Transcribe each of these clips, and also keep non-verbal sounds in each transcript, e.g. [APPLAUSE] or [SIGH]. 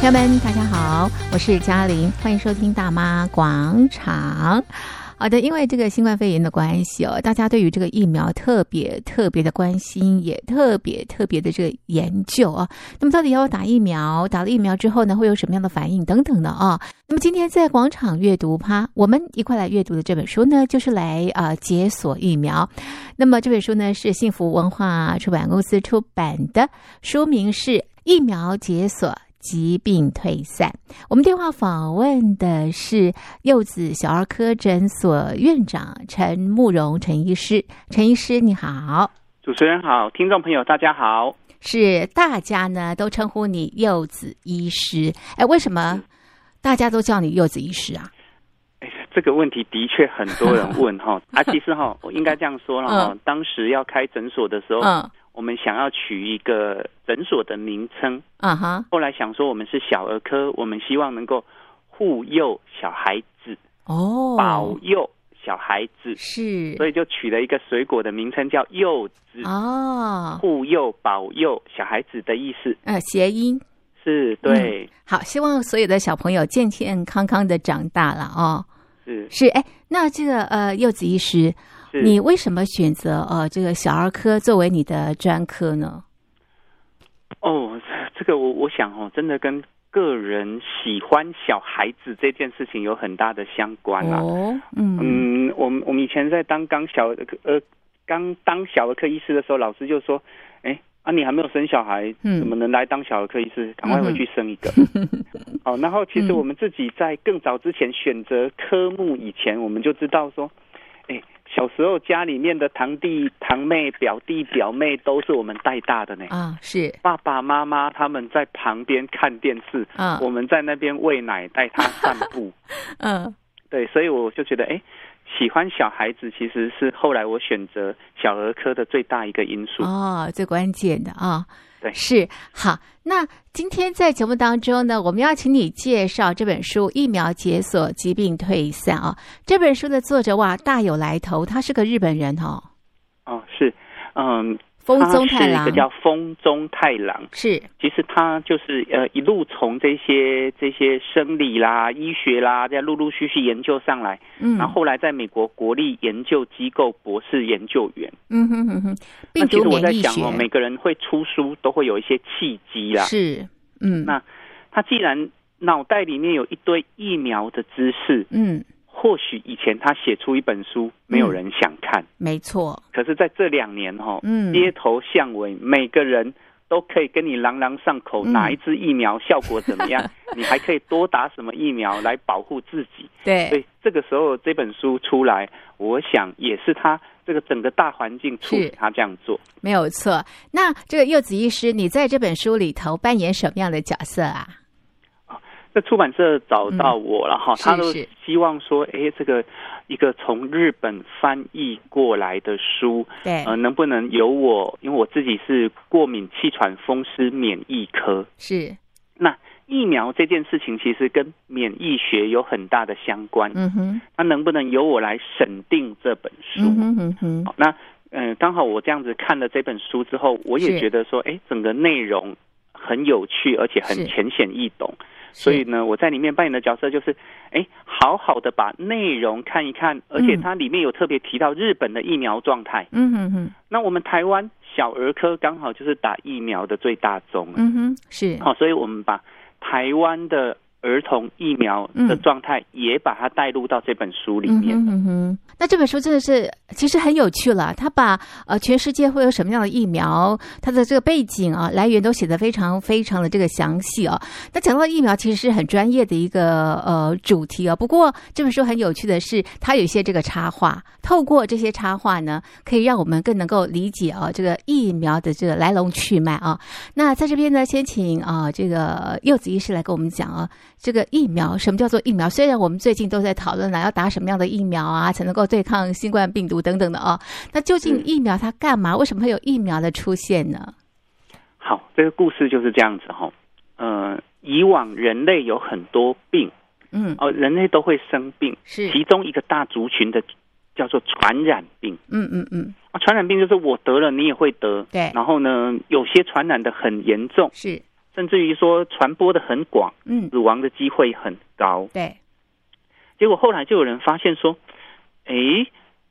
朋友们，大家好，我是嘉玲，欢迎收听大妈广场。好的，因为这个新冠肺炎的关系哦，大家对于这个疫苗特别特别的关心，也特别特别的这个研究啊。那么到底要打疫苗，打了疫苗之后呢，会有什么样的反应等等的啊？那么今天在广场阅读趴，我们一块来阅读的这本书呢，就是来啊、解锁疫苗。那么这本书呢是幸福文化出版公司出版的，书名是《疫苗解锁》。疾病退散。我们电话访问的是柚子小儿科诊所院长陈慕容陈医师。陈医师，你好。主持人好，听众朋友大家好。是大家呢都称呼你柚子医师。哎，为什么大家都叫你柚子医师啊？哎，这个问题的确很多人问哈。[LAUGHS] 啊，其实哈，我应该这样说了哈。嗯、当时要开诊所的时候。嗯我们想要取一个诊所的名称，啊哈。后来想说我们是小儿科，我们希望能够护佑小孩子，哦，保佑小孩子，是，所以就取了一个水果的名称叫柚子，哦，护佑保佑小孩子的意思，呃，谐音是对、嗯。好，希望所有的小朋友健健康康的长大了哦。是是，哎，那这个呃，柚子医师。你为什么选择呃这个小儿科作为你的专科呢？哦，这个我我想哦，真的跟个人喜欢小孩子这件事情有很大的相关啊。哦，嗯嗯，我们我们以前在当刚小呃刚当小儿科医师的时候，老师就说：“哎啊，你还没有生小孩，怎么能来当小儿科医师？赶快回去生一个。嗯 [LAUGHS] ”哦，然后其实我们自己在更早之前选择科目以前，我们就知道说，哎。小时候家里面的堂弟堂妹、表弟表妹都是我们带大的呢。啊，是爸爸妈妈他们在旁边看电视，啊，我们在那边喂奶带他散步。[LAUGHS] 嗯，对，所以我就觉得，哎，喜欢小孩子其实是后来我选择小儿科的最大一个因素。哦，最关键的啊。对，是好。那今天在节目当中呢，我们要请你介绍这本书《疫苗解锁，疾病退散》啊。这本书的作者哇，大有来头，他是个日本人哦。哦，是，嗯。风中太郎，一个叫风中太郎，是，其实他就是呃一路从这些这些生理啦、医学啦，这样陆陆续续研究上来，嗯，然后后来在美国国立研究机构博士研究员，嗯哼哼。哼。那其实我在想哦，每个人会出书都会有一些契机啦，是，嗯，那他既然脑袋里面有一堆疫苗的知识，嗯。或许以前他写出一本书，没有人想看，嗯、没错。可是在这两年哈，嗯，街头巷尾，每个人都可以跟你朗朗上口，哪一支疫苗效果怎么样？嗯、[LAUGHS] 你还可以多打什么疫苗来保护自己？对，所以这个时候这本书出来，我想也是他这个整个大环境促使他这样做，没有错。那这个柚子医师，你在这本书里头扮演什么样的角色啊？这出版社找到我了哈，嗯、他都希望说，哎，这个一个从日本翻译过来的书，对，呃，能不能由我？因为我自己是过敏气喘风湿免疫科，是。那疫苗这件事情其实跟免疫学有很大的相关，嗯哼。那能不能由我来审定这本书？嗯哼嗯哼。好，那嗯、呃，刚好我这样子看了这本书之后，我也觉得说，哎，整个内容很有趣，而且很浅显易懂。所以呢，我在里面扮演的角色就是，哎，好好的把内容看一看，而且它里面有特别提到日本的疫苗状态。嗯哼哼。那我们台湾小儿科刚好就是打疫苗的最大宗。嗯哼，是。好，所以我们把台湾的。儿童疫苗的状态也把它带入到这本书里面。嗯嗯哼，那这本书真的是其实很有趣了。他把呃全世界会有什么样的疫苗，它的这个背景啊来源都写得非常非常的这个详细啊。那讲到疫苗，其实是很专业的一个呃主题啊。不过这本书很有趣的是，它有一些这个插画，透过这些插画呢，可以让我们更能够理解啊这个疫苗的这个来龙去脉啊。那在这边呢，先请啊这个柚子医师来跟我们讲啊。这个疫苗，什么叫做疫苗？虽然我们最近都在讨论了，要打什么样的疫苗啊，才能够对抗新冠病毒等等的啊、哦。那究竟疫苗它干嘛？为什么会有疫苗的出现呢？好，这个故事就是这样子哈、哦。呃，以往人类有很多病，嗯，哦，人类都会生病，是其中一个大族群的叫做传染病。嗯嗯嗯。啊，传染病就是我得了，你也会得。对。然后呢，有些传染的很严重。是。甚至于说传播的很广，嗯，死亡的机会很高。对，结果后来就有人发现说，哎，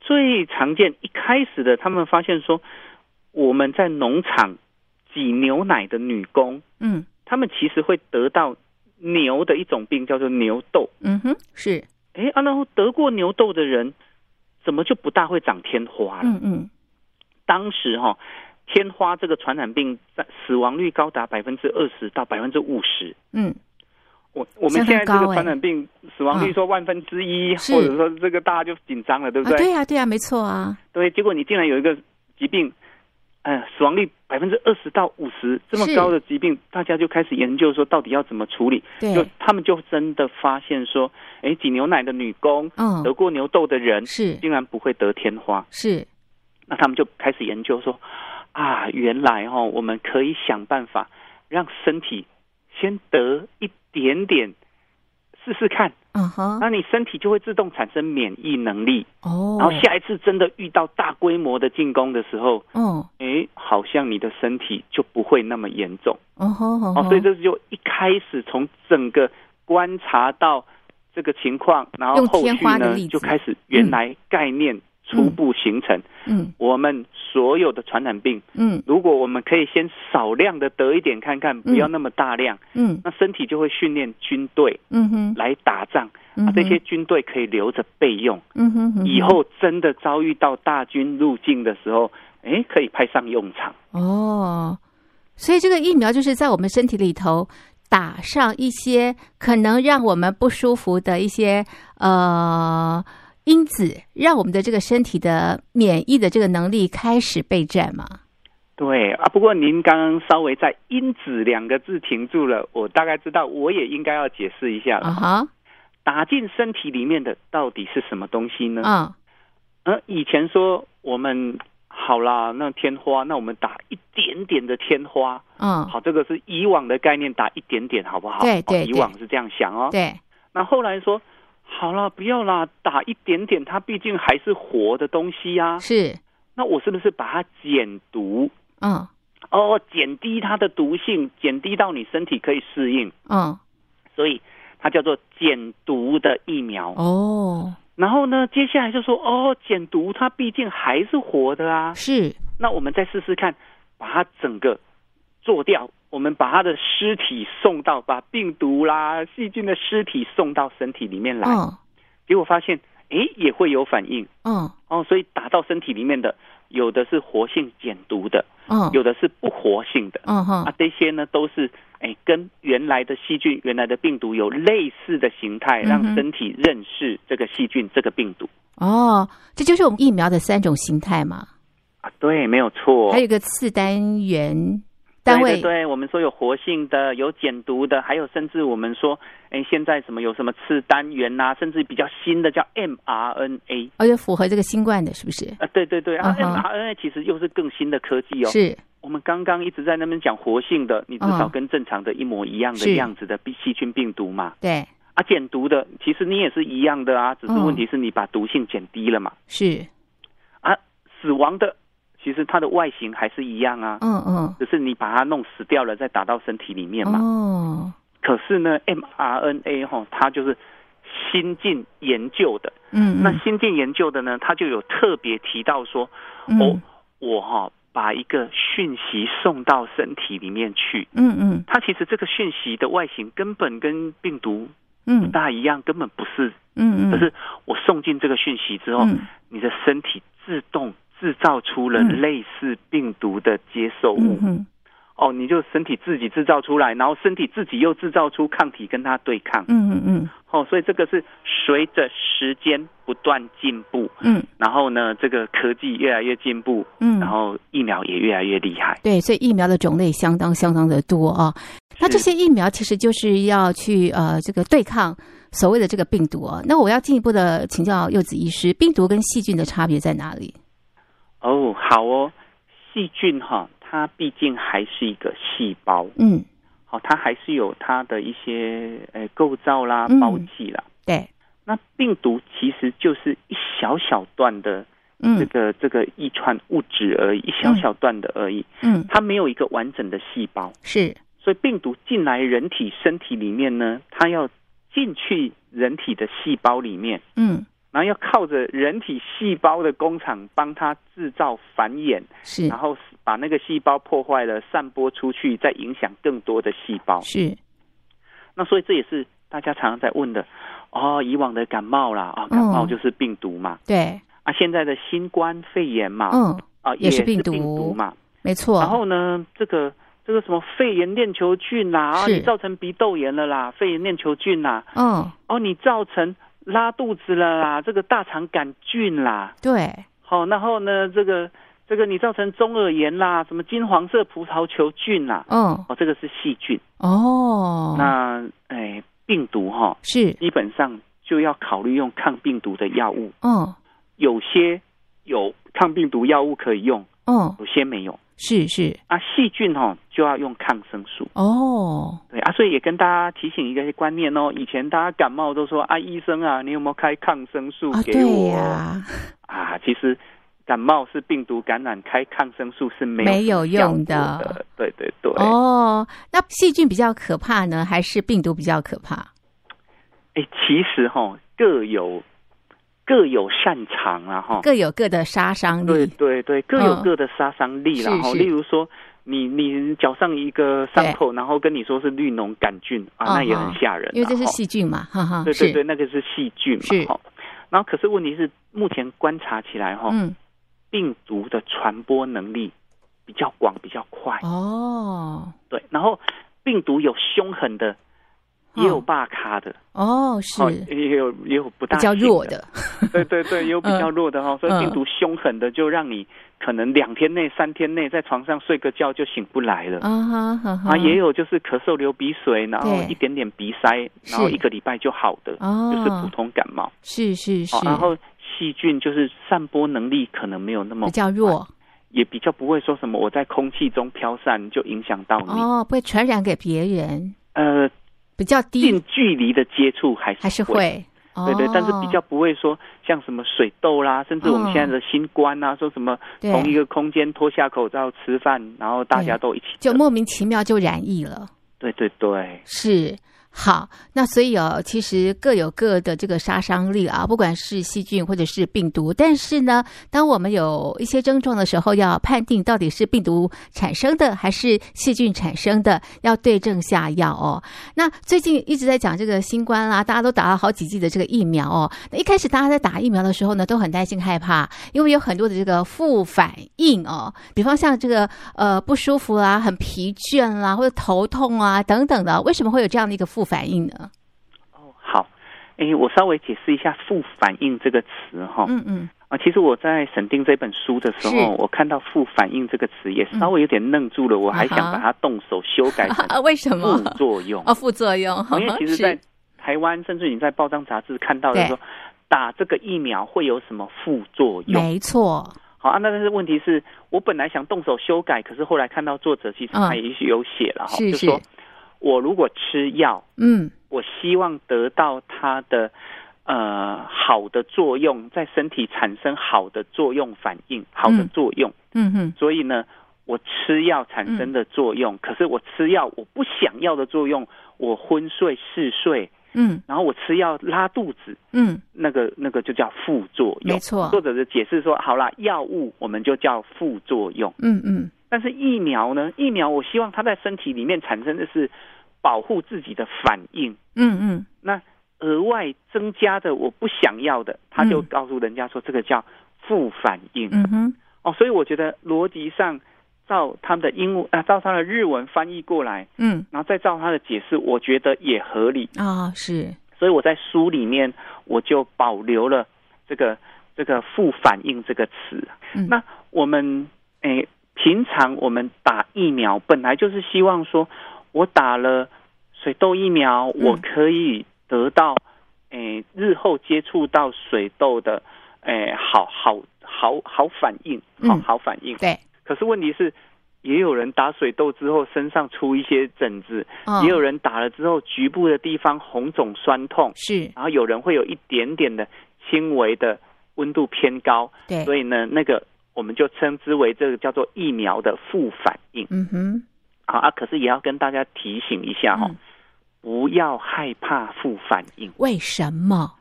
最常见一开始的，他们发现说，我们在农场挤牛奶的女工，嗯，他们其实会得到牛的一种病，叫做牛痘。嗯哼，是。哎啊，然后得过牛痘的人，怎么就不大会长天花了？嗯嗯，当时哈。天花这个传染病在死亡率高达百分之二十到百分之五十。嗯，我我们现在这个传染病死亡率说万分之一，或者说这个大家就紧张了，对不对？对呀，对呀，没错啊。对，结果你竟然有一个疾病，呃，死亡率百分之二十到五十这么高的疾病，大家就开始研究说到底要怎么处理。对，就他们就真的发现说，哎，挤牛奶的女工，嗯，得过牛痘的人是竟然不会得天花。是，那他们就开始研究说。啊，原来哈、哦，我们可以想办法让身体先得一点点试试看，嗯哼，那你身体就会自动产生免疫能力。哦。然后下一次真的遇到大规模的进攻的时候，嗯，哎，好像你的身体就不会那么严重，哦哦，哦，所以这就一开始从整个观察到这个情况，然后后续呢就开始原来概念。嗯初步形成，嗯，我们所有的传染病，嗯，如果我们可以先少量的得一点看看，不要那么大量，嗯，那身体就会训练军队，嗯哼，来打仗，啊，这些军队可以留着备用，嗯哼，以后真的遭遇到大军入境的时候，哎，可以派上用场。哦，所以这个疫苗就是在我们身体里头打上一些可能让我们不舒服的一些，呃。因子让我们的这个身体的免疫的这个能力开始备战嘛？对啊，不过您刚刚稍微在“因子”两个字停住了，我大概知道，我也应该要解释一下了。啊、uh-huh. 打进身体里面的到底是什么东西呢？嗯，呃，以前说我们好啦，那天花，那我们打一点点的天花，嗯，好，这个是以往的概念，打一点点好不好？对对，以往是这样想哦。对，那后来说。好了，不要啦，打一点点，它毕竟还是活的东西呀、啊。是，那我是不是把它减毒？嗯，哦，减低它的毒性，减低到你身体可以适应。嗯，所以它叫做减毒的疫苗。哦，然后呢，接下来就说，哦，减毒它毕竟还是活的啊。是，那我们再试试看，把它整个做掉。我们把他的尸体送到，把病毒啦、细菌的尸体送到身体里面来，嗯，结果发现，哎，也会有反应，嗯，哦，所以打到身体里面的，有的是活性减毒的，嗯，有的是不活性的，嗯哼，啊，这些呢都是，哎，跟原来的细菌、原来的病毒有类似的形态，让身体认识这个细菌、这个病毒。哦，这就是我们疫苗的三种形态嘛？啊，对，没有错。还有一个次单元。对对对，我们说有活性的，有减毒的，还有甚至我们说，哎，现在什么有什么次单元呐、啊，甚至比较新的叫 mRNA，而且符合这个新冠的，是不是？啊，对对对，啊、uh-huh.，mRNA 其实又是更新的科技哦。是，我们刚刚一直在那边讲活性的，你至少跟正常的一模一样的样子的细菌病毒嘛。对。啊，减毒的，其实你也是一样的啊，只是问题是你把毒性减低了嘛。是。啊，死亡的。其实它的外形还是一样啊，嗯嗯，只是你把它弄死掉了，再打到身体里面嘛。哦，可是呢，mRNA 哈，它就是新进研究的，嗯，那新进研究的呢，它就有特别提到说，嗯、哦，我哈把一个讯息送到身体里面去，嗯嗯，它其实这个讯息的外形根本跟病毒嗯。不大一样，嗯、根本不是，嗯嗯，可是我送进这个讯息之后，嗯、你的身体自动。制造出了类似病毒的接受物，嗯，哦，你就身体自己制造出来，然后身体自己又制造出抗体跟它对抗，嗯嗯嗯，哦，所以这个是随着时间不断进步，嗯，然后呢，这个科技越来越进步，嗯，然后疫苗也越来越厉害，对，所以疫苗的种类相当相当的多啊。那这些疫苗其实就是要去呃这个对抗所谓的这个病毒啊。那我要进一步的请教柚子医师，病毒跟细菌的差别在哪里？哦，好哦，细菌哈，它毕竟还是一个细胞，嗯，好，它还是有它的一些呃构造啦、包剂啦，对。那病毒其实就是一小小段的这个这个遗传物质而已，一小小段的而已，嗯，它没有一个完整的细胞，是，所以病毒进来人体身体里面呢，它要进去人体的细胞里面，嗯，然后要靠着人体细胞的工厂帮它制造繁衍，是，然后把那个细胞破坏了，散播出去，再影响更多的细胞，是。那所以这也是大家常常在问的，哦，以往的感冒啦，啊，感冒就是病毒嘛，嗯、对，啊，现在的新冠肺炎嘛，嗯，啊，也是病毒，嘛，没错。然后呢，这个。这个什么肺炎链球菌啦，啊，你造成鼻窦炎了啦，肺炎链球菌啦，嗯，哦，你造成拉肚子了啦，这个大肠杆菌啦，对，好，然后呢，这个这个你造成中耳炎啦，什么金黄色葡萄球菌啦，嗯，哦，这个是细菌，哦，那哎，病毒哈，是。基本上就要考虑用抗病毒的药物，嗯，有些有抗病毒药物可以用，嗯，有些没有。是是啊，细菌哦就要用抗生素哦。对啊，所以也跟大家提醒一个观念哦。以前大家感冒都说啊，医生啊，你有没有开抗生素给我？啊，啊，其实感冒是病毒感染，开抗生素是没有没有用的。对对对。哦，那细菌比较可怕呢，还是病毒比较可怕？哎，其实哈各有。各有擅长啊，哈，各有各的杀伤力。对对对，各有各的杀伤力。然后，例如说，你你脚上一个伤口，然后跟你说是绿脓杆菌啊，那也很吓人。因为这是细菌嘛，哈哈。对对对，那个是细菌嘛。哈。然后，可是问题是，目前观察起来，哈，嗯，病毒的传播能力比较广，比较快。哦。对，然后病毒有凶狠的。也有大咖的哦，是。也有也有不大比较弱的，对对对，也有比较弱的哈，所以病毒凶狠的就让你可能两天内、三天内在床上睡个觉就醒不来了啊哈啊，也有就是咳嗽、流鼻水，然后一点点鼻塞，然后一个礼拜就好的，就是普通感冒，是是是，然后细菌就是散播能力可能没有那么比较弱，也比较不会说什么我在空气中飘散就影响到你哦，不会传染给别人，呃。比较低？近距离的接触还是还是会，对对，但是比较不会说像什么水痘啦，甚至我们现在的新冠啊，说什么同一个空间脱下口罩吃饭，然后大家都一起，就莫名其妙就染疫了。对对对，是。好，那所以哦，其实各有各的这个杀伤力啊，不管是细菌或者是病毒。但是呢，当我们有一些症状的时候，要判定到底是病毒产生的还是细菌产生的，要对症下药哦。那最近一直在讲这个新冠啦，大家都打了好几剂的这个疫苗哦。那一开始大家在打疫苗的时候呢，都很担心害怕，因为有很多的这个副反应哦，比方像这个呃不舒服啦、很疲倦啦，或者头痛啊等等的。为什么会有这样的一个副反应呢？哦，好，哎，我稍微解释一下“副反应”这个词哈。嗯嗯。啊，其实我在审定这本书的时候，我看到“副反应”这个词也稍微有点愣住了，我还想把它动手修改成 [LAUGHS] 为什么？副作用啊，副作用。因为其实，在台湾，甚至你在报章杂志看到的说，打这个疫苗会有什么副作用？没错。好啊，那但是问题是我本来想动手修改，可是后来看到作者其实他也许有写了哈，就说。我如果吃药，嗯，我希望得到它的呃好的作用，在身体产生好的作用反应，好的作用，嗯。哼，所以呢，我吃药产生的作用，可是我吃药我不想要的作用，我昏睡嗜睡，嗯，然后我吃药拉肚子，嗯，那个那个就叫副作用，没错。作者的解释说，好啦，药物我们就叫副作用，嗯嗯。但是疫苗呢？疫苗我希望它在身体里面产生的是保护自己的反应。嗯嗯。那额外增加的我不想要的，他就告诉人家说这个叫副反应。嗯哼。哦，所以我觉得逻辑上照他们的英文啊，照他的日文翻译过来，嗯，然后再照他的解释，我觉得也合理啊、哦。是。所以我在书里面我就保留了这个这个副反应这个词。嗯。那我们诶。平常我们打疫苗本来就是希望说，我打了水痘疫苗，我可以得到诶日后接触到水痘的诶好好好好反应，好好反应。对。可是问题是，也有人打水痘之后身上出一些疹子，也有人打了之后局部的地方红肿酸痛，是。然后有人会有一点点的轻微的温度偏高，对。所以呢，那个。我们就称之为这个叫做疫苗的副反应。嗯哼，好啊，可是也要跟大家提醒一下哈、哦，嗯、不要害怕副反应。为什么？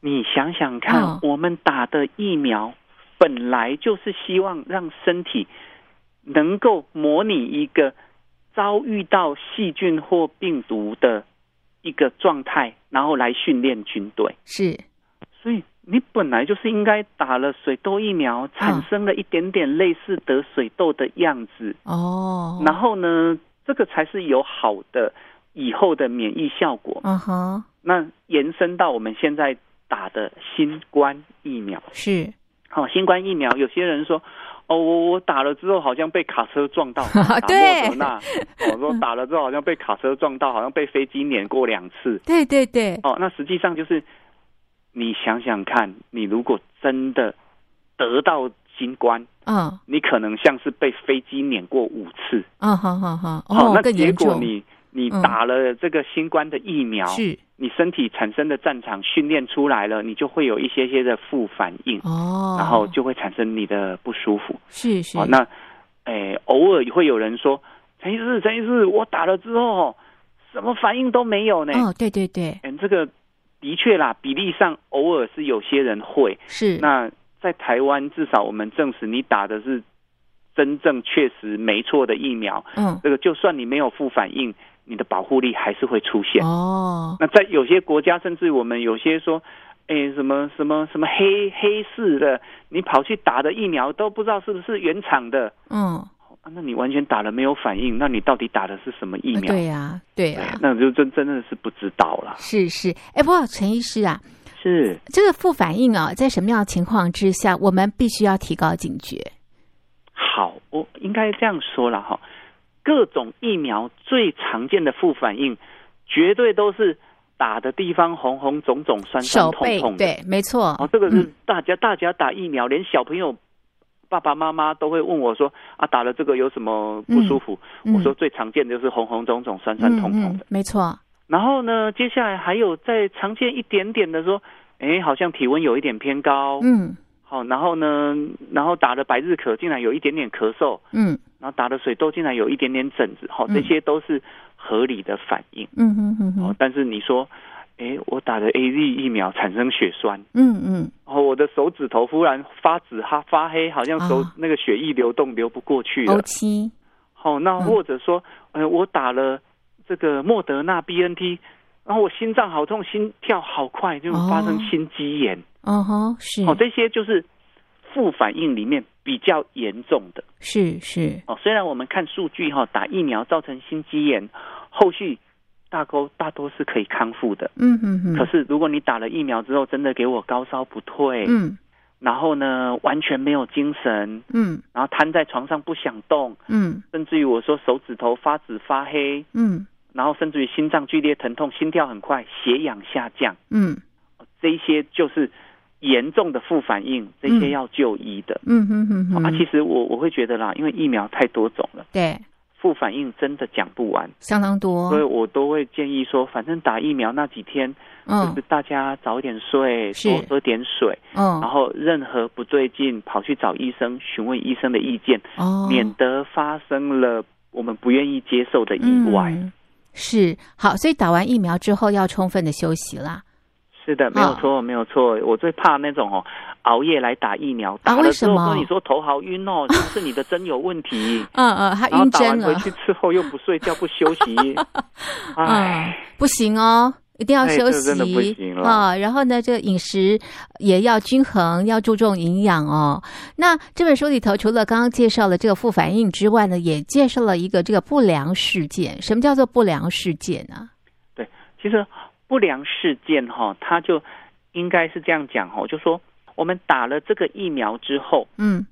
你想想看，哦、我们打的疫苗本来就是希望让身体能够模拟一个遭遇到细菌或病毒的一个状态，然后来训练军队。是，所以你本来就是应该打了水痘疫苗，产生了一点点类似得水痘的样子。哦。然后呢，这个才是有好的以后的免疫效果。嗯哼，那延伸到我们现在。打的新冠疫苗。是。好、哦，新冠疫苗有些人说哦，我我打了之后好像被卡车撞到，[LAUGHS] 打，莫德纳，我说打了之后好像被卡车撞到，好像被飞机碾过两次，对对对，哦，那实际上就是你想想看，你如果真的得到新冠，嗯，你可能像是被飞机碾过五次，嗯，好好好，哦，那结果你你打了这个新冠的疫苗是。你身体产生的战场训练出来了，你就会有一些些的副反应哦，然后就会产生你的不舒服。是是，哦、那诶、欸，偶尔会有人说，陈医师，陈医师，我打了之后什么反应都没有呢？哦，对对对，嗯，这个的确啦，比例上偶尔是有些人会是。那在台湾，至少我们证实你打的是真正确实没错的疫苗。嗯，这个就算你没有副反应。你的保护力还是会出现哦。那在有些国家，甚至我们有些说，哎，什么什么什么黑黑市的，你跑去打的疫苗都不知道是不是原厂的。嗯，那你完全打了没有反应，那你到底打的是什么疫苗？对呀，对呀，那就真真的是不知道了。是是，哎，不过陈医师啊，是这个副反应啊，在什么样的情况之下，我们必须要提高警觉？好，我应该这样说了哈。各种疫苗最常见的副反应，绝对都是打的地方红红肿肿、酸酸痛痛的。对，没错。哦，这个是大家、嗯、大家打疫苗，连小朋友爸爸妈妈都会问我说：“啊，打了这个有什么不舒服？”嗯、我说最常见的就是红红肿肿、酸酸痛痛的。没错。然后呢，接下来还有再常见一点点的说：“哎，好像体温有一点偏高。”嗯。好，然后呢，然后打了百日咳，竟然有一点点咳嗽。嗯。然后打了水痘，竟然有一点点疹子，好，这些都是合理的反应。嗯嗯嗯哦。但是你说，哎，我打了 AZ 疫苗产生血栓。嗯嗯。然后我的手指头忽然发紫哈发黑，好像手那个血液流动流不过去了。哦七。好，那或者说，呃，我打了这个莫德纳 BNT，然后我心脏好痛，心跳好快，就发生心肌炎。哦吼，是。哦，这些就是副反应里面。比较严重的是是哦，虽然我们看数据哈，打疫苗造成心肌炎，后续大沟大多是可以康复的，嗯嗯嗯。可是如果你打了疫苗之后，真的给我高烧不退，嗯，然后呢完全没有精神，嗯，然后瘫在床上不想动，嗯，甚至于我说手指头发紫发黑，嗯，然后甚至于心脏剧烈疼痛，心跳很快，血氧下降，嗯，这一些就是。严重的副反应，这些要就医的。嗯哼哼哼。啊，其实我我会觉得啦，因为疫苗太多种了，对，副反应真的讲不完，相当多。所以我都会建议说，反正打疫苗那几天，嗯，就是大家早点睡，多喝点水，嗯，然后任何不对劲，跑去找医生询问医生的意见，哦，免得发生了我们不愿意接受的意外。是，好，所以打完疫苗之后要充分的休息啦。是的，没有错，哦、没有错。我最怕那种哦，熬夜来打疫苗，打了之后说你说头好晕哦，[LAUGHS] 是不是你的针有问题？嗯嗯，他晕针回去之后又不睡觉不休息，哎，[LAUGHS] 不行哦，一定要休息，啊。然后呢，这个饮食也要均衡，要注重营养哦。那这本书里头，除了刚刚介绍了这个副反应之外呢，也介绍了一个这个不良事件。什么叫做不良事件呢？对，其实。不良事件哈，他就应该是这样讲哈，就说我们打了这个疫苗之后，嗯，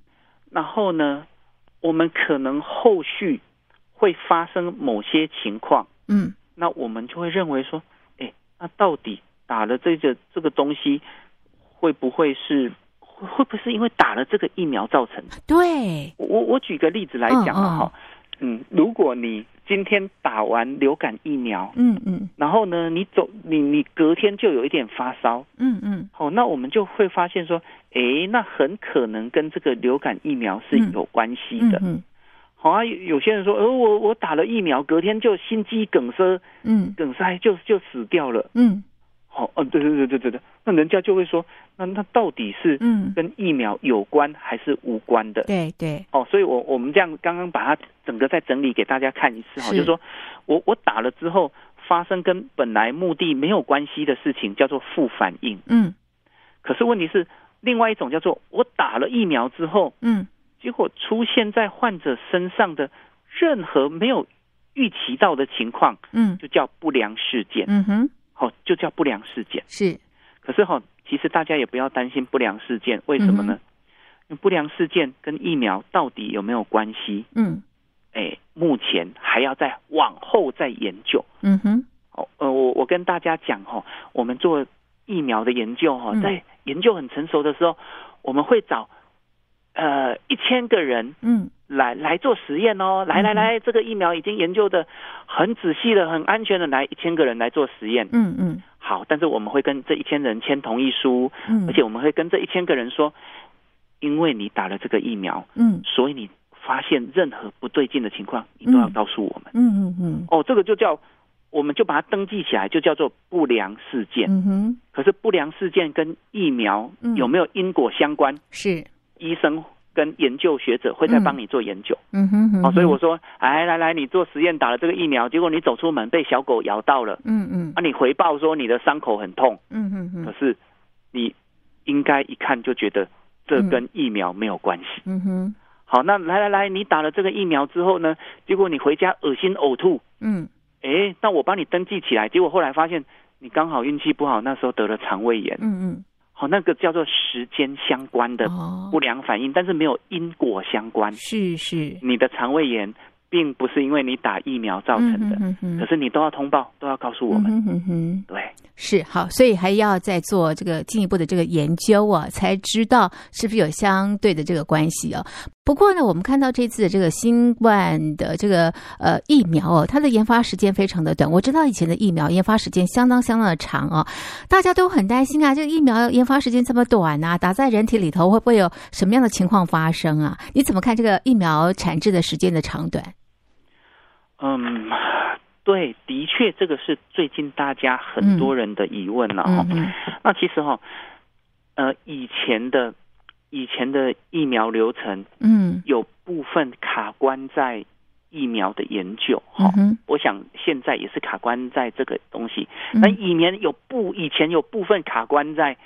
然后呢，我们可能后续会发生某些情况，嗯，那我们就会认为说，哎，那到底打了这个这个东西，会不会是会不会是因为打了这个疫苗造成的？对，我我举个例子来讲哈，嗯，嗯，如果你。今天打完流感疫苗，嗯嗯，然后呢，你走你你隔天就有一点发烧，嗯嗯，好，那我们就会发现说，哎，那很可能跟这个流感疫苗是有关系的，嗯，好啊，有些人说，呃，我我打了疫苗，隔天就心肌梗塞，嗯，梗塞就就死掉了，嗯，好，哦，对对对对对对，那人家就会说，那那到底是嗯。跟疫苗有关还是无关的？对对，哦，所以我我们这样刚刚把它整个再整理给大家看一次哈，就是说我我打了之后发生跟本来目的没有关系的事情，叫做副反应，嗯，可是问题是另外一种叫做我打了疫苗之后，嗯。结果出现在患者身上的任何没有预期到的情况，嗯，就叫不良事件，嗯哼，好，就叫不良事件。是，可是哈，其实大家也不要担心不良事件，为什么呢？嗯、不良事件跟疫苗到底有没有关系？嗯，哎，目前还要再往后再研究。嗯哼，哦，呃，我我跟大家讲哈，我们做疫苗的研究哈，在研究很成熟的时候，我们会找。呃，一千个人，嗯，来来做实验哦，来来来，这个疫苗已经研究的很仔细了，很安全的，来一千个人来做实验，嗯嗯，好，但是我们会跟这一千人签同意书，嗯，而且我们会跟这一千个人说，因为你打了这个疫苗，嗯，所以你发现任何不对劲的情况，你都要告诉我们，嗯嗯嗯，哦，这个就叫，我们就把它登记起来，就叫做不良事件，嗯哼，可是不良事件跟疫苗有没有因果相关？是。医生跟研究学者会再帮你做研究，嗯哼，哼，哦，所以我说，哎来来，你做实验打了这个疫苗，结果你走出门被小狗咬到了，嗯嗯，啊，你回报说你的伤口很痛，嗯哼哼，可是你应该一看就觉得这跟疫苗没有关系，嗯哼，好，那来来来，你打了这个疫苗之后呢，结果你回家恶心呕吐，嗯，哎，那我帮你登记起来，结果后来发现你刚好运气不好，那时候得了肠胃炎，嗯嗯。好，那个叫做时间相关的不良反应，哦、但是没有因果相关。是是，你的肠胃炎并不是因为你打疫苗造成的，嗯、哼哼，可是你都要通报，都要告诉我们。嗯、哼哼，对，是好，所以还要再做这个进一步的这个研究啊，才知道是不是有相对的这个关系啊。不过呢，我们看到这次的这个新冠的这个呃疫苗哦，它的研发时间非常的短。我知道以前的疫苗研发时间相当相当的长哦，大家都很担心啊，这个疫苗研发时间这么短啊，打在人体里头会不会有什么样的情况发生啊？你怎么看这个疫苗产制的时间的长短？嗯，对，的确，这个是最近大家很多人的疑问了哈。嗯嗯、那其实哈，呃，以前的。以前的疫苗流程，嗯，有部分卡关在疫苗的研究，哈、嗯，我想现在也是卡关在这个东西。那以前有部以前有部分卡关在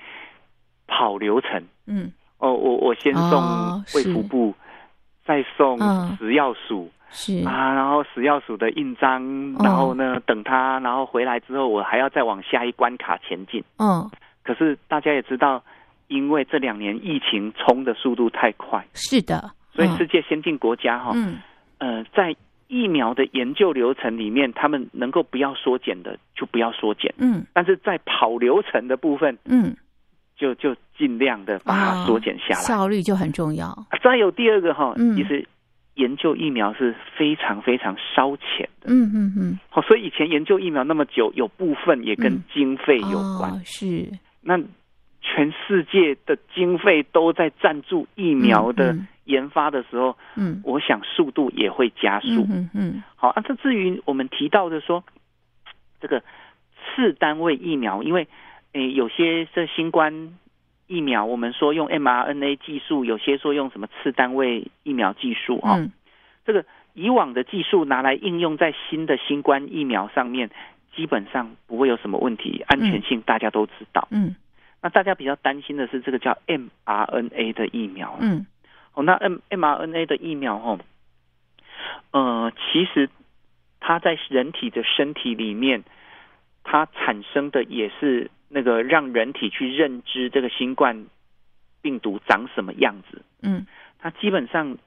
跑流程，嗯，哦，我我先送卫福部，哦、再送食药署，是。啊，然后死药鼠的印章，然后呢，哦、等他，然后回来之后，我还要再往下一关卡前进，嗯、哦，可是大家也知道。因为这两年疫情冲的速度太快，是的，所以世界先进国家哈，嗯，呃，在疫苗的研究流程里面，他们能够不要缩减的就不要缩减，嗯，但是在跑流程的部分，嗯，就就尽量的把它缩减下来，效率就很重要。再有第二个哈，嗯。其实研究疫苗是非常非常烧钱的，嗯嗯嗯，好，所以以前研究疫苗那么久，有部分也跟经费有关，是。那。全世界的经费都在赞助疫苗的研发的时候，嗯，嗯，我想速度也会加速，嗯嗯，嗯，好啊。这至于我们提到的说，这个次单位疫苗，因为诶有些这新冠疫苗，我们说用 mRNA 技术，有些说用什么次单位疫苗技术啊，嗯，这个以往的技术拿来应用在新的新冠疫苗上面，基本上不会有什么问题，安全性大家都知道，嗯。嗯那大家比较担心的是这个叫 mRNA 的疫苗，嗯，哦，那 m mRNA 的疫苗哦，呃，其实它在人体的身体里面，它产生的也是那个让人体去认知这个新冠病毒长什么样子，嗯，它基本上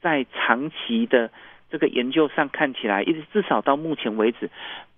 在长期的。这个研究上看起来，一直至少到目前为止，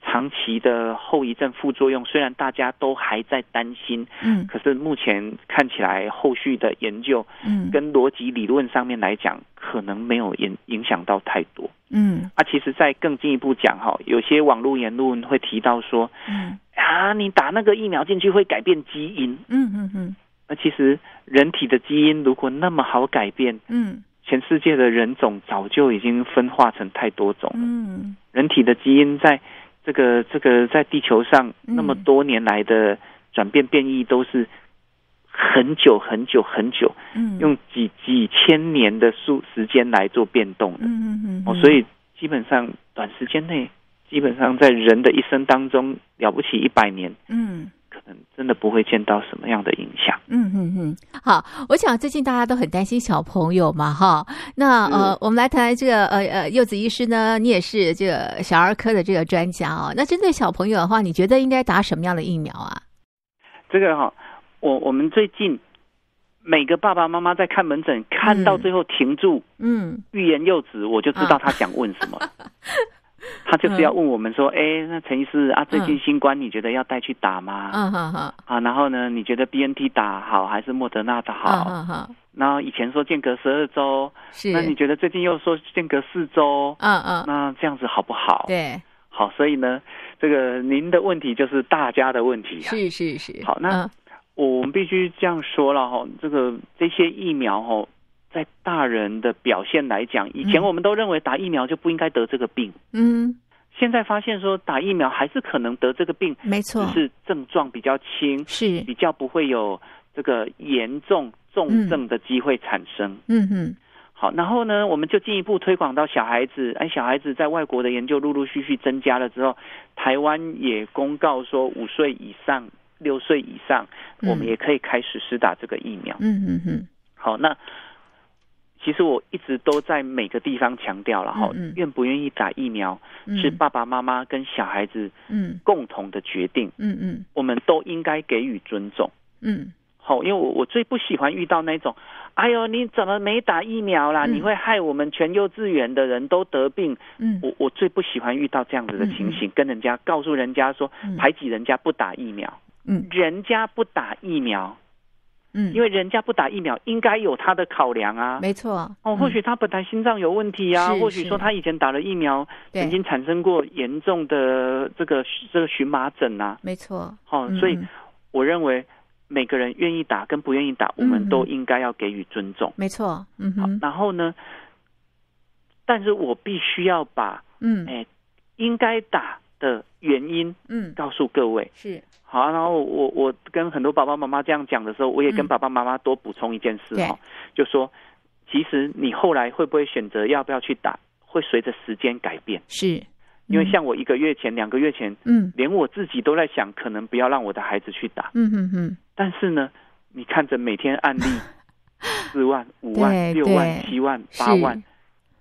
长期的后遗症副作用虽然大家都还在担心，嗯，可是目前看起来后续的研究，嗯，跟逻辑理论上面来讲，可能没有影影响到太多，嗯，啊，其实再更进一步讲哈，有些网络言论会提到说，嗯，啊，你打那个疫苗进去会改变基因，嗯嗯嗯，那其实人体的基因如果那么好改变，嗯。全世界的人种早就已经分化成太多种了。嗯，人体的基因在这个这个在地球上那么多年来的转变变异都是很久很久很久，嗯，用几几千年的数时间来做变动的。嗯嗯嗯。哦，所以基本上短时间内，基本上在人的一生当中了不起一百年。嗯。真的不会见到什么样的影响。嗯嗯嗯，好，我想最近大家都很担心小朋友嘛，哈。那呃，我们来谈谈这个呃呃，柚子医师呢，你也是这个小儿科的这个专家哦。那针对小朋友的话，你觉得应该打什么样的疫苗啊？这个哈，我我们最近每个爸爸妈妈在看门诊，看到最后停住，嗯，欲言又止，我就知道他想问什么。啊 [LAUGHS] [LAUGHS] [LAUGHS] 他就是要问我们说，哎、嗯，那陈医师啊，最近新冠你觉得要带去打吗？嗯哼哼。啊，然后呢，你觉得 BNT 打好还是莫德纳的好？嗯哼。然后以前说间隔十二周，是。那你觉得最近又说间隔四周？嗯嗯。那这样子好不好？对。好，所以呢，这个您的问题就是大家的问题啊。是是是。好，那我们必须这样说了哈，这个这些疫苗哈。在大人的表现来讲，以前我们都认为打疫苗就不应该得这个病。嗯，现在发现说打疫苗还是可能得这个病，没错，只是症状比较轻，是比较不会有这个严重重症的机会产生。嗯嗯，好，然后呢，我们就进一步推广到小孩子。哎，小孩子在外国的研究陆陆续续增加了之后，台湾也公告说五岁以上、六岁以上，我们也可以开始施打这个疫苗。嗯嗯嗯，好，那。其实我一直都在每个地方强调了哈，愿不愿意打疫苗是爸爸妈妈跟小孩子嗯。共同的决定，嗯嗯，我们都应该给予尊重，嗯，好，因为我我最不喜欢遇到那种，哎呦你怎么没打疫苗啦？你会害我们全幼稚园的人都得病，嗯，我我最不喜欢遇到这样子的情形，跟人家告诉人家说排挤人家不打疫苗，嗯，人家不打疫苗。嗯，因为人家不打疫苗，应该有他的考量啊。没错，哦，嗯、或许他本来心脏有问题啊，或许说他以前打了疫苗，曾经产生过严重的这个这个荨麻疹啊。没错，哦，所以我认为每个人愿意打跟不愿意打，嗯、我们都应该要给予尊重。没错，嗯好，然后呢，但是我必须要把嗯，哎，应该打的原因嗯告诉各位是。好，然后我我跟很多爸爸妈妈这样讲的时候，我也跟爸爸妈妈多补充一件事哈、就说其实你后来会不会选择要不要去打，会随着时间改变。是，嗯、因为像我一个月前、两个月前，嗯，连我自己都在想，可能不要让我的孩子去打。嗯嗯嗯。但是呢，你看着每天案例 [LAUGHS] 四万、五万、六万、七万、八万。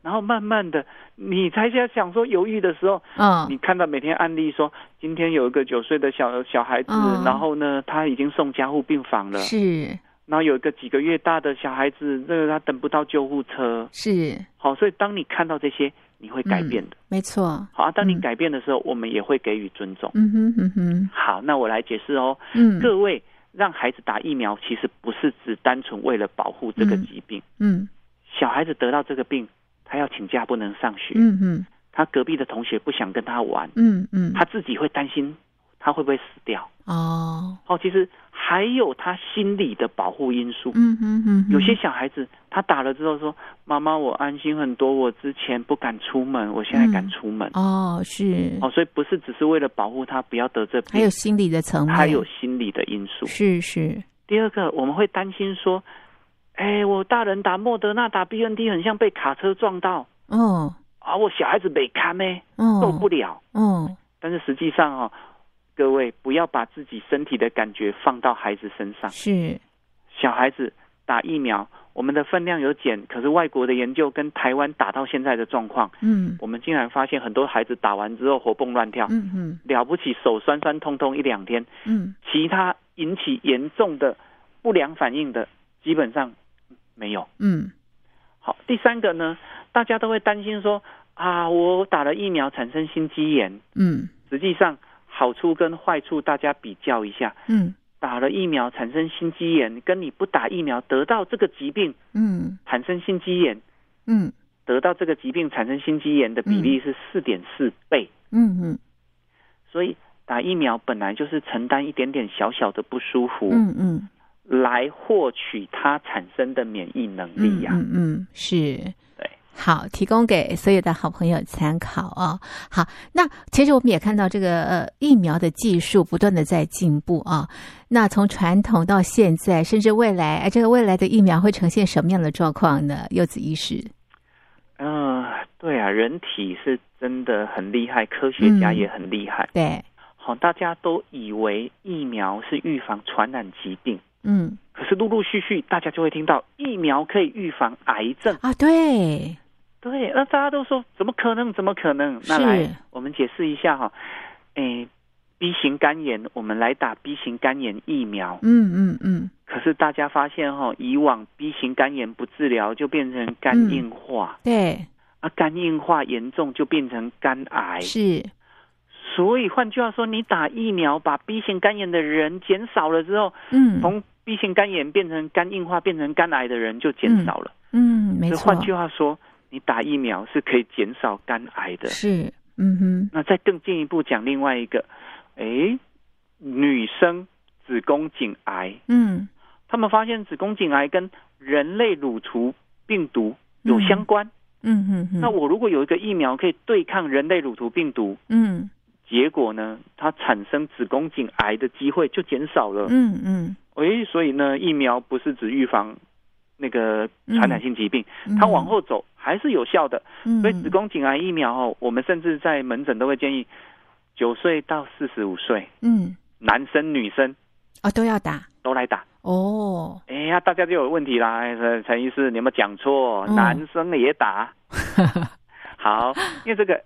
然后慢慢的，你才在想说犹豫的时候，嗯，你看到每天案例说，今天有一个九岁的小小孩子，嗯、然后呢，他已经送加护病房了，是，然后有一个几个月大的小孩子，这个他等不到救护车，是，好，所以当你看到这些，你会改变的，嗯、没错，好啊，当你改变的时候，嗯、我们也会给予尊重，嗯。哼嗯哼，好，那我来解释哦，嗯，各位让孩子打疫苗，其实不是只单纯为了保护这个疾病，嗯，嗯。小孩子得到这个病。他要请假不能上学，嗯嗯，他隔壁的同学不想跟他玩，嗯嗯，他自己会担心他会不会死掉，哦，哦，其实还有他心理的保护因素，嗯嗯嗯，有些小孩子他打了之后说：“妈妈，我安心很多，我之前不敢出门，我现在敢出门。”哦，是，哦，所以不是只是为了保护他不要得这病，还有心理的层面，还有心理的因素，是是。第二个，我们会担心说。哎，我大人打莫德纳打 BNT 很像被卡车撞到。哦，啊，我小孩子没看呢，嗯受不了，嗯，但是实际上哦，各位不要把自己身体的感觉放到孩子身上，是。小孩子打疫苗，我们的分量有减，可是外国的研究跟台湾打到现在的状况，嗯，我们竟然发现很多孩子打完之后活蹦乱跳，嗯嗯，了不起手酸酸痛痛一两天，嗯，其他引起严重的不良反应的基本上。没有，嗯，好，第三个呢，大家都会担心说啊，我打了疫苗产生心肌炎，嗯，实际上好处跟坏处大家比较一下，嗯，打了疫苗产生心肌炎，跟你不打疫苗得到这个疾病，嗯，产生心肌炎，嗯，得到这个疾病产生心肌炎的比例是四点四倍，嗯嗯，所以打疫苗本来就是承担一点点小小的不舒服，嗯嗯。来获取它产生的免疫能力呀、啊。嗯嗯，是。好，提供给所有的好朋友参考哦。好，那其实我们也看到这个呃疫苗的技术不断的在进步啊。那从传统到现在，甚至未来，哎，这个未来的疫苗会呈现什么样的状况呢？柚子医师，嗯、呃，对啊，人体是真的很厉害，科学家也很厉害。嗯、对，好，大家都以为疫苗是预防传染疾病，嗯，可是陆陆续续大家就会听到疫苗可以预防癌症啊，对。对，那大家都说怎么可能？怎么可能？那来，我们解释一下哈。诶，B 型肝炎，我们来打 B 型肝炎疫苗。嗯嗯嗯。可是大家发现哈，以往 B 型肝炎不治疗就变成肝硬化。嗯、对。啊，肝硬化严重就变成肝癌。是。所以换句话说，你打疫苗把 B 型肝炎的人减少了之后，嗯，从 B 型肝炎变成肝硬化变成肝癌的人就减少了。嗯，嗯没错。换句话说。你打疫苗是可以减少肝癌的，是，嗯哼。那再更进一步讲另外一个，哎，女生子宫颈癌，嗯，他们发现子宫颈癌跟人类乳头病毒有相关，嗯哼哼。那我如果有一个疫苗可以对抗人类乳头病毒，嗯，结果呢，它产生子宫颈癌的机会就减少了，嗯嗯。哎，所以呢，疫苗不是只预防。那个传染性疾病，嗯、它往后走还是有效的。嗯、所以子宫颈癌疫苗哦，我们甚至在门诊都会建议九岁到四十五岁，嗯，男生女生哦都要打，都来打哦。哎呀，大家就有问题啦，陈陈医师，你有没有讲错？哦、男生也打？[LAUGHS] 好，因为这个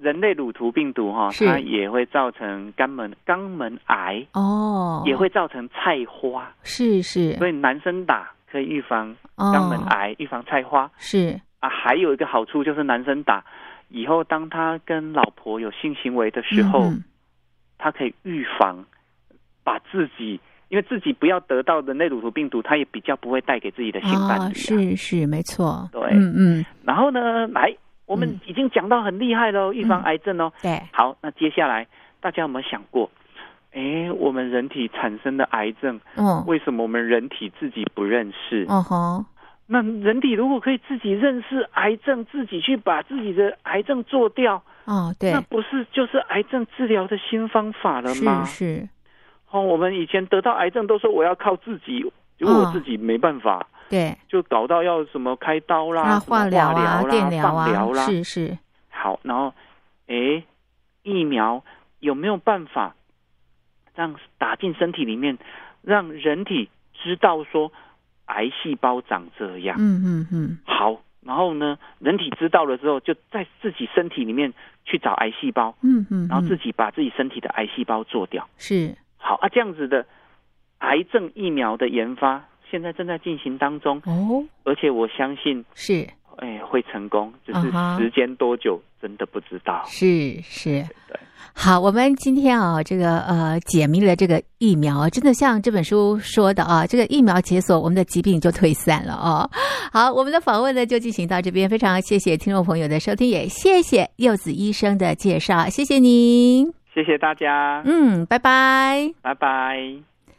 人类乳头病毒哈、哦，它也会造成肛门肛门癌。哦，也会造成菜花，是是，所以男生打。可以预防肛门癌，预、哦、防菜花。是。啊，还有一个好处就是男生打以后，当他跟老婆有性行为的时候，嗯、他可以预防把自己，因为自己不要得到的内乳头病毒，他也比较不会带给自己的性伴侣、啊。哦。是是，没错。对，嗯嗯。然后呢，来，我们已经讲到很厉害喽，预、嗯、防癌症哦。对。好，那接下来大家有没有想过？哎，我们人体产生的癌症，嗯，为什么我们人体自己不认识？嗯哼，那人体如果可以自己认识癌症，自己去把自己的癌症做掉，哦，对，那不是就是癌症治疗的新方法了吗？是是。哦，我们以前得到癌症都说我要靠自己，如果我自己没办法，对，就搞到要什么开刀啦、啊、化疗啦、电疗啊、放疗啦，是是。好，然后，哎，疫苗有没有办法？让打进身体里面，让人体知道说癌细胞长这样。嗯嗯嗯。好，然后呢，人体知道了之后，就在自己身体里面去找癌细胞。嗯嗯。然后自己把自己身体的癌细胞做掉。是。好啊，这样子的癌症疫苗的研发现在正在进行当中。哦。而且我相信是，哎，会成功，只是时间多久真的不知道。是是。对。好，我们今天啊，这个呃，解密了这个疫苗，真的像这本书说的啊，这个疫苗解锁，我们的疾病就退散了啊。[LAUGHS] 好，我们的访问呢就进行到这边，非常谢谢听众朋友的收听，也谢谢柚子医生的介绍，谢谢您，谢谢大家，嗯，拜拜，拜拜。